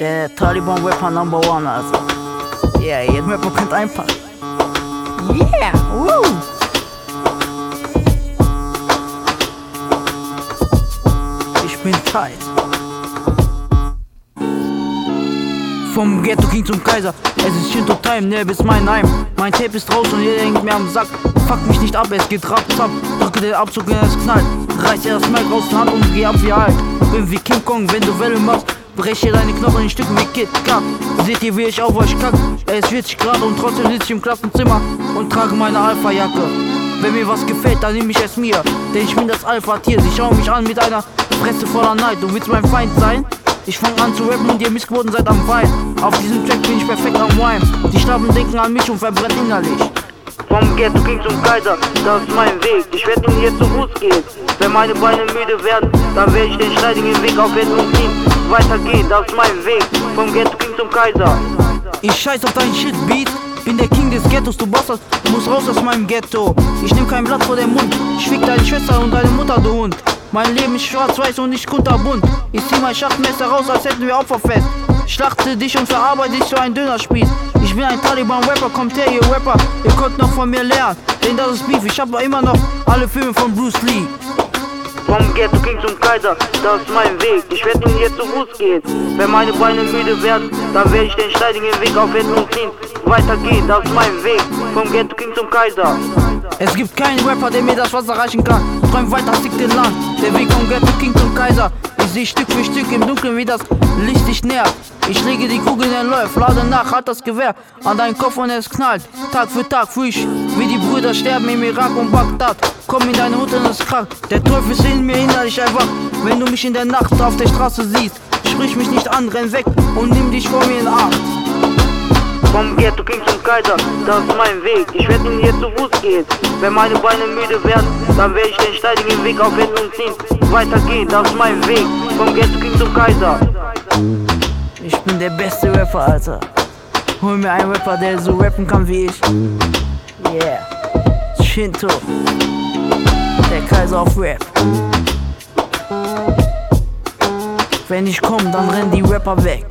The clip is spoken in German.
Der Taliban-Rapper Number One, also. Yeah, jeden Rapper könnt einpacken. Yeah, woo! Ich bin tight. Vom Ghetto King zum Kaiser. Es ist Shinto Time, ne, bis mein Heim. Mein Tape ist raus und jeder hängt mir am Sack. Fuck mich nicht ab, es geht rap, zapp. Drücke den Abzug, wenn es knallt. Reiß dir das Mic aus der Hand und geh ab wie alt. Bin wie King Kong, wenn du Welle machst. Breche deine Knochen in Stücken wie Kit Kat. Seht ihr, wie ich auf euch kack? Es ist 40 Grad und trotzdem sitze ich im Klassenzimmer und trage meine Alpha-Jacke. Wenn mir was gefällt, dann nehme ich es mir. Denn ich bin das Alpha-Tier. Sie schauen mich an mit einer Fresse voller Neid. Du willst mein Feind sein? Ich fang an zu rappen und ihr Missgeburten seid am Wein. Auf diesem Track bin ich perfekt am Wine. Die Schlappen denken an mich und verbrennen innerlich. Vom Ghetto King zum Kaiser, das ist mein Weg. Ich werd ihn jetzt zu Fuß gehen. Wenn meine Beine müde werden, dann werde ich den steidigen Weg aufwenden und ziehen. Weitergehen, das ist mein Weg. Vom Ghetto King zum Kaiser. Ich scheiß auf dein Shit, Beat. Bin der King des Ghettos, du Bastard, muss raus aus meinem Ghetto. Ich nehm kein Blatt vor den Mund, ich fick deine Schwester und deine Mutter, du Hund. Mein Leben ist schwarz-weiß und nicht kunterbunt. Ich zieh mein Schachtmesser raus, als hätten wir Opferfest. Schlachte dich und verarbeite dich zu ein Dönerspieß. Ich bin ein Taliban-Rapper, kommt her, ihr Rapper. Ihr könnt noch von mir lernen, denn das ist Beef. Ich hab immer noch alle Filme von Bruce Lee. Vom Ghetto King zum Kaiser, das ist mein Weg. Ich werd ihn jetzt zu Fuß gehen. Wenn meine Beine müde werden, dann werde ich den steidigen Weg aufwenden und ziehen. Weitergehen, das ist mein Weg. Vom Ghetto King zum Kaiser. Es gibt keinen Rapper, der mir das Wasser reichen kann. Träum weiter, stick den Land. Der Weg vom Ghetto King zum Kaiser. Ich seh Stück für Stück im Dunkeln, wie das Licht dich nährt. Ich lege die Kugel in den Läuf, lade nach, halt das Gewehr an deinen Kopf und es knallt. Tag für Tag frisch, wie die Brüder sterben im Irak und Bagdad. Komm in deine Hut und es kracht. Der Teufel ist in mir innerlich erwacht. Wenn du mich in der Nacht auf der Straße siehst, sprich mich nicht an, renn weg und nimm dich vor mir in Acht. Vom Ghetto King zum Kaiser, das ist mein Weg. Ich werd ihn jetzt zu Fuß gehen. Wenn meine Beine müde werden, dann werde ich den steidigen Weg aufwenden und ziehen. Weitergehen, das ist mein Weg. Vom Ghetto King zum Kaiser. Ich bin der beste Rapper, Alter. Hol mir einen Rapper, der so rappen kann wie ich. Yeah. Shinto. Der Kaiser auf Rap. Wenn ich komm, dann rennen die Rapper weg.